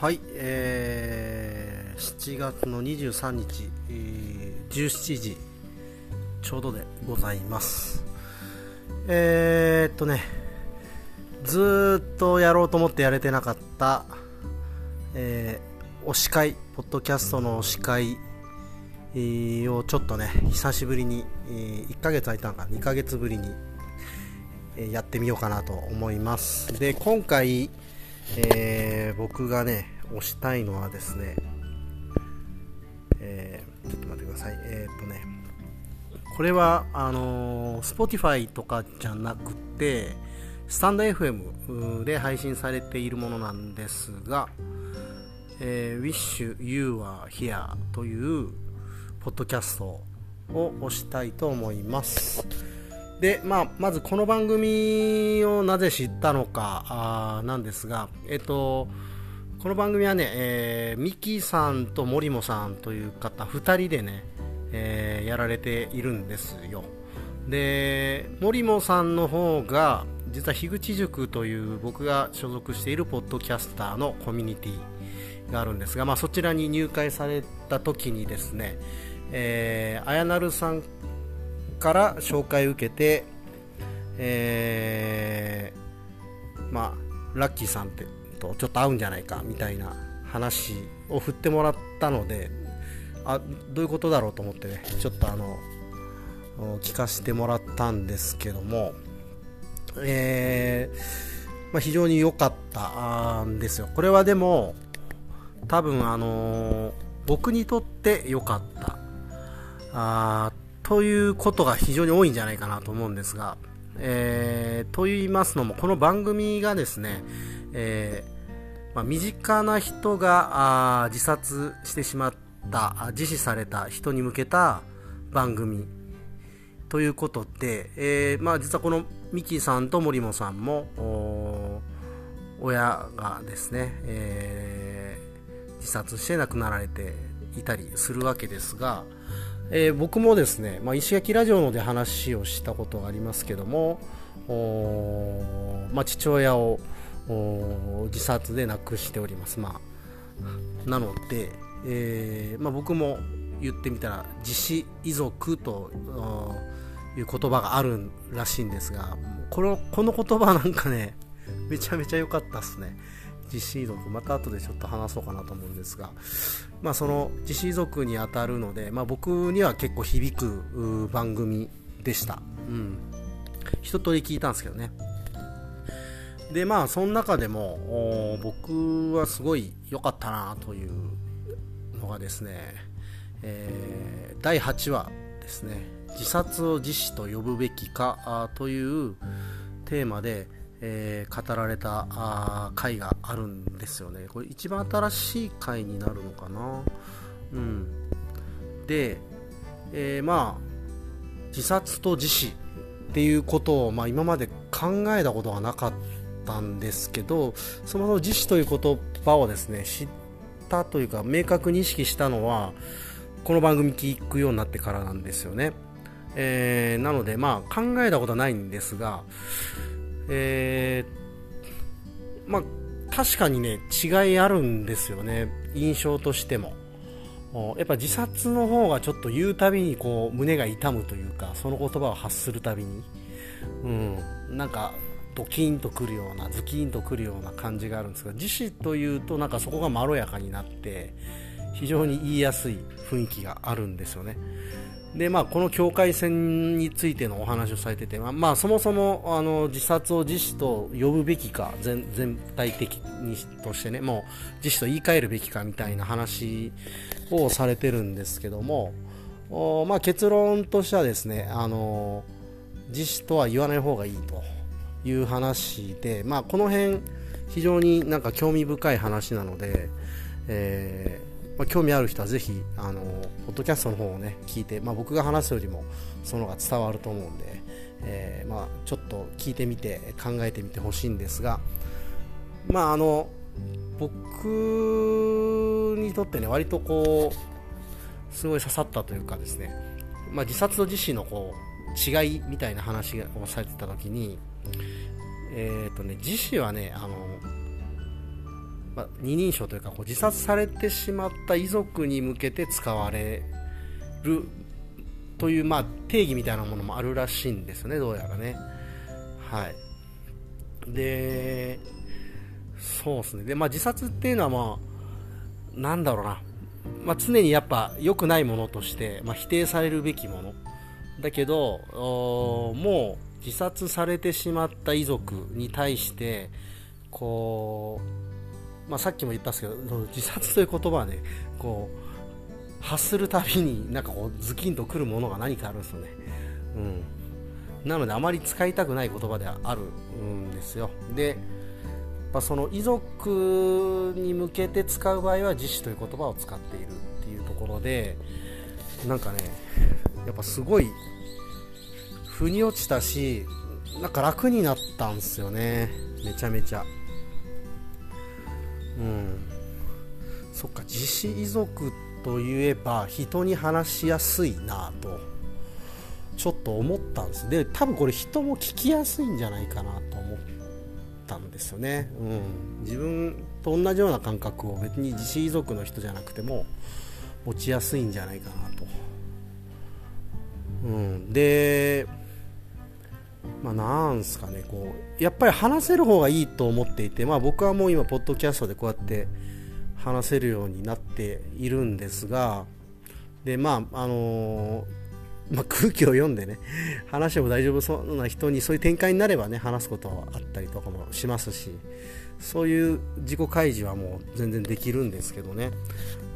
はい、えー、7月の23日、えー、17時ちょうどでございます。えー、っとね、ずっとやろうと思ってやれてなかった、えー、推し会、ポッドキャストの推し会、をちょっとね、久しぶりに、1ヶ月空いたのか、2ヶ月ぶりに、やってみようかなと思います。で、今回、えー僕がね、推したいのはですね、えーちょっと待ってください。えーっとね、これは、あのー、Spotify とかじゃなくて、スタンド FM で配信されているものなんですが、えー Wish You Are Here というポッドキャストを推したいと思います。で、まあ、まずこの番組をなぜ知ったのかなんですが、えっと、この番組はね、えーミキさんと森もさんという方2人でね、えーやられているんですよ。で、森もさんの方が、実は樋口塾という僕が所属しているポッドキャスターのコミュニティがあるんですが、まあ、そちらに入会された時にですね、えー、あやなるさんから紹介を受けて、えーまあ、ラッキーさんってとちょっと合うんじゃないかみたいな話を振ってもらったのであどういうことだろうと思ってねちょっとあの聞かせてもらったんですけども、えーまあ、非常に良かったんですよ。これはでも多分あの僕にとって良かった。あということが非常に多いんじゃないかなと思うんですが、えーと言いますのもこの番組がですね、えーまあ、身近な人があ自殺してしまった自死された人に向けた番組ということで、えーまあ、実はこのミキさんと森本さんも親がですね、え自殺して亡くなられていたりするわけですが、えー僕もですね、まあ、石垣ラジオので話をしたことがありますけどもまあ、父親を自殺で亡くしております、まあ、なので、えーまあ、僕も言ってみたら自死遺族という言葉があるらしいんですがこのこの言葉なんかねめちゃめちゃ良かったっすね。自死遺族また後でちょっと話そうかなと思うんですが、まあ、その自死遺族にあたるので、まあ、僕には結構響く番組でした、うん、一通り聞いたんですけどね。でまあその中でも僕はすごい良かったなというのがですね、えー第8話ですね。自殺を自死と呼ぶべきかというテーマで、えー語られたあ回があるんですよね。これ一番新しい回になるのかな？うん。で、えーまあ自殺と自死っていうことを、まあ、今まで考えたことがなかったんですけどそもそも自死という言葉をですね知ったというか明確に意識したのはこの番組聞くようになってからなんですよね、えーなのでまあ考えたことはないんですがえーまあ確かにね違いあるんですよね。印象としても。やっぱ自殺の方がちょっと言うたびにこう胸が痛むというかその言葉を発するたびに。うん。なんかドキンとくるようなズキンとくるような感じがあるんですが自死というとなんかそこがまろやかになって非常に言いやすい雰囲気があるんですよね。でまあこの境界線についてのお話をされててまあ、まあ、そもそもあの自殺を自死と呼ぶべきか全全体的にとしてねもう自死と言い換えるべきかみたいな話をされてるんですけどもおまあ、結論としてはですねあの自死とは言わない方がいいという話で、まあ、この辺非常になんか興味深い話なので、えーまあ、興味ある人はぜひあのポッドキャストの方をね聞いて、まあ、僕が話すよりもその方が伝わると思うんで、えーまあ、ちょっと聞いてみて考えてみてほしいんですがまああの僕にとってね割とこうすごい刺さったというかですね、まあ、自殺と自死のこう違いみたいな話をされてた時にえーとね、自死はねあのまあ、二人称というかこう自殺されてしまった遺族に向けて使われるという、まあ、定義みたいなものもあるらしいんですねどうやらね。はい。でそうですね。で、まあ、自殺っていうのはまあなんだろうな、まあ、常にやっぱ良くないものとして、まあ、否定されるべきもの。だけどもう自殺されてしまった遺族に対してこう、まあ、さっきも言ったんですけど自殺という言葉はねこう発するたびになんかこうズキンとくるものが何かあるんですよね、うん、なのであまり使いたくない言葉ではあるんですよ。でぱその遺族に向けて使う場合は自死という言葉を使っているっていうところでなんかねやっぱすごい腑に落ちたしなんか楽になったんですよね。めちゃめちゃ。うん。そっか自死遺族といえば人に話しやすいなとちょっと思ったんです。で多分これ人も聞きやすいんじゃないかなと思ったんですよね、うん、自分と同じような感覚を別に自死遺族の人じゃなくても持ちやすいんじゃないかなと、うん、でまあ、なんすかねこうやっぱり話せる方がいいと思っていて、まあ、僕はもう今ポッドキャストでこうやって話せるようになっているんですがでまああのーまあ、空気を読んでね話しても大丈夫そうな人にそういう展開になればね話すことはあったりとかもしますしそういう自己開示はもう全然できるんですけどね、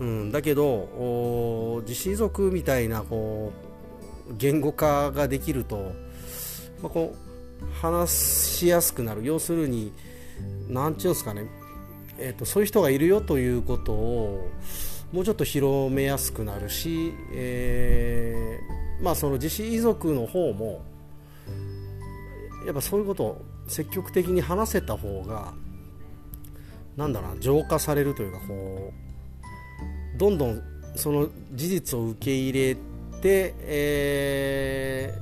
うん、だけど自死族みたいなこう言語化ができると、まあ、こう話しやすくなる。要するに何て言うんですかね、えーと、そういう人がいるよということをもうちょっと広めやすくなるし、えー、まあその自死遺族の方もやっぱそういうことを積極的に話せた方がなんだろうな浄化されるというかこうどんどんその事実を受け入れて、え、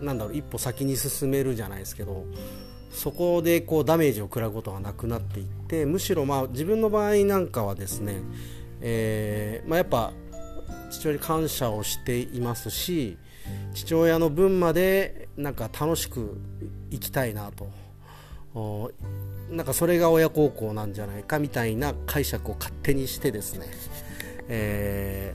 なんだろう一歩先に進めるじゃないですけどそこでこうダメージを食らうことがなくなっていってむしろまあ自分の場合なんかはですねえーまあ、やっぱ父親に感謝をしていますし父親の分までなんか楽しく生きたいなと。なんかそれが親孝行なんじゃないかみたいな解釈を勝手にしてですね、え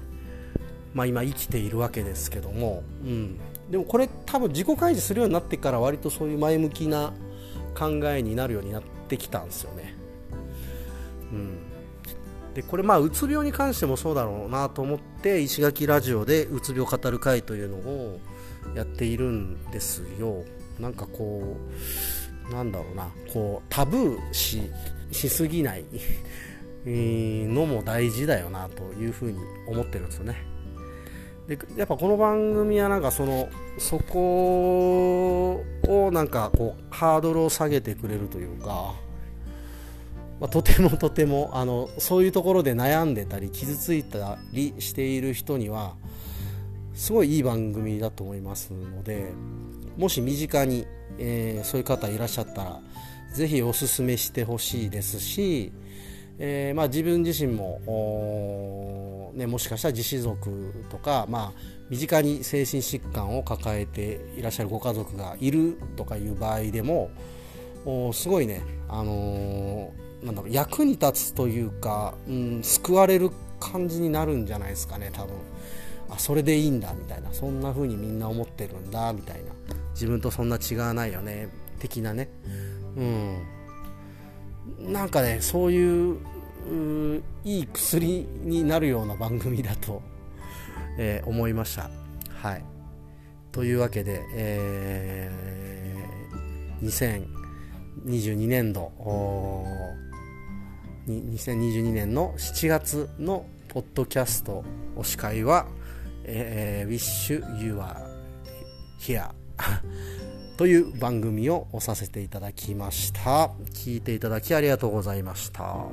ーまあ、今生きているわけですけども、うん、でもこれ多分自己開示するようになってから割とそういう前向きな考えになるようになってきたんですよね。うん。でこれまあうつ病に関してもそうだろうなと思って石垣ラジオでうつ病語る会というのをやっているんですよ。なんかこうなんだろうな。こうタブーししすぎない。のも大事だよなというふうに思ってるんですよね。でやっぱこの番組はなんかそのそこをなんかこうハードルを下げてくれるというかまあ、とてもとてもあのそういうところで悩んでたり傷ついたりしている人にはすごいいい番組だと思いますのでもし身近に、えー、そういう方いらっしゃったらぜひおすすめしてほしいですし、えー、まあ、自分自身も、ね、もしかしたら自死族とか、まあ、身近に精神疾患を抱えていらっしゃるご家族がいるとかいう場合でもすごいね、あのなんだろう役に立つというか、うん、救われる感じになるんじゃないですかね多分。あそれでいいんだみたいなそんな風にみんな思ってるんだみたいな。自分とそんな違わないよね的なね。うん。なんかねそういういい薬になるような番組だと、えー、思いました。はい。というわけで、えー、2022年度2022年の7月のポッドキャストお司会は、えー、Wish You Are Here という番組をさせていただきました。聞いていただきありがとうございました。